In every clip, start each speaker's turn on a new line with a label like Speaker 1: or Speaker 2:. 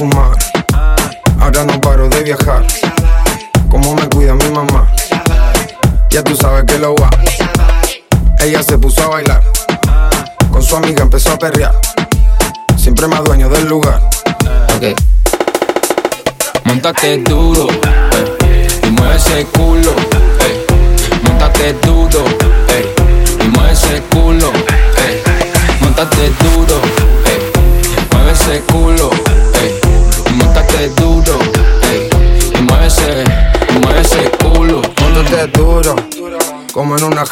Speaker 1: fumar. Ahora no paro de viajar. Cómo me cuida mi mamá. Ya tú sabes que lo va. Ella se puso a bailar. Con su amiga empezó a perrear. Siempre más dueño del lugar.
Speaker 2: Ok. Montate duro, eh, y mueve ese culo,
Speaker 1: una.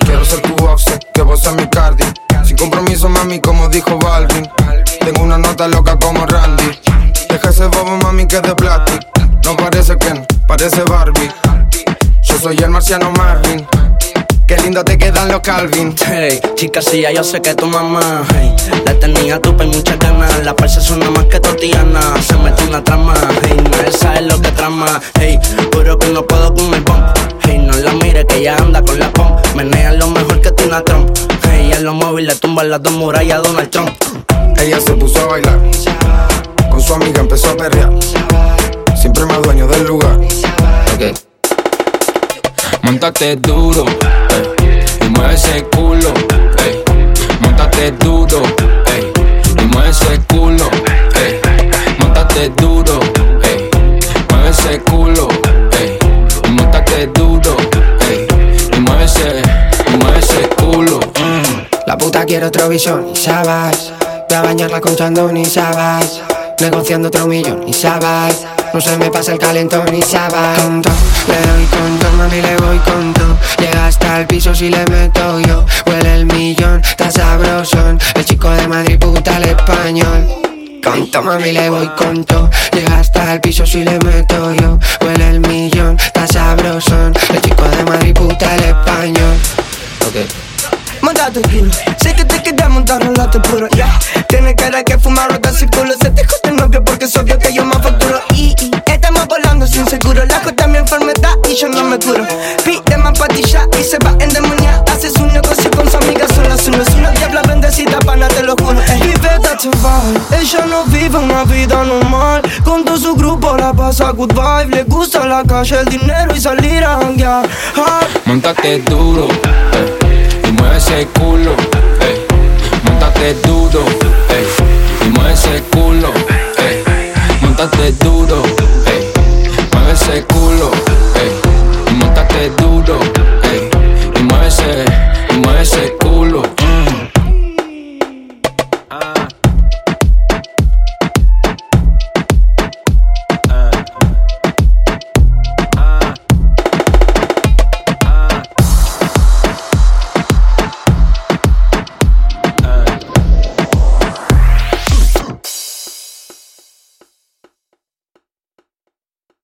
Speaker 1: Quiero ser tu offset, que vos seas mi cardi. Sin compromiso, mami, como dijo Balvin. Tengo una nota loca como Randy. Deja ese bobo, mami, que es de plástico. No parece Ken, parece Barbie. Yo soy el marciano Marvin. Qué lindo te quedan los Calvin.
Speaker 3: Hey, chica, sí, ya yo sé que tu mamá hey, la tenía tu y muchas ganas. La parça suena más que Totiana. Se mete una trama, hey, nadie sabe lo que trama. Hey, puro que no puedo con el bump. Hey, no la mire que ella anda con la pump. Menea lo mejor que Tina Trump. Hey, en los móviles tumba las dos murallas Donald Trump.
Speaker 1: Ella se puso a bailar. Con su amiga empezó a perrear. Siempre más dueño del lugar.
Speaker 2: Ok. Montate duro, eh, y mueve ese culo, eh. Montate duro, eh, y mueve ese culo. Montate duro,
Speaker 4: Quiere otro visión y sabes. Voy a bañarla con chandón y sabes. Negociando otro millón y sabes. No se me pasa el calentón y todo, le doy con mami, le voy con todo. Llega hasta el piso si le meto yo. Huele el millón, está sabrosón. El chico de Madrid, puta el español. Con mami, le voy con todo. Llega hasta el piso si le meto yo. Huele el
Speaker 5: que te quedas montar relato puro, yeah Tienes cara que fumar rota ese culo Se te jode novio porque es obvio que yo me facturo Y, y estamos volando sin seguro La jota mi enfermedad y yo no me curo. Pide más patilla y se va en demonia Haces un negocio con su amiga sola Uno es una diabla bendecida pana, te lo juro eh. Vive chaval, ella no vive una vida normal. Con todo su grupo la pasa good vibe. Le gusta la calle, el dinero y salir a janguear. Ah.
Speaker 2: Montate duro, eh, y mueve ese culo, eh montate duro, ey, mueve ese culo, ey, montate duro, ey, mueve ese culo, ey, montate duro.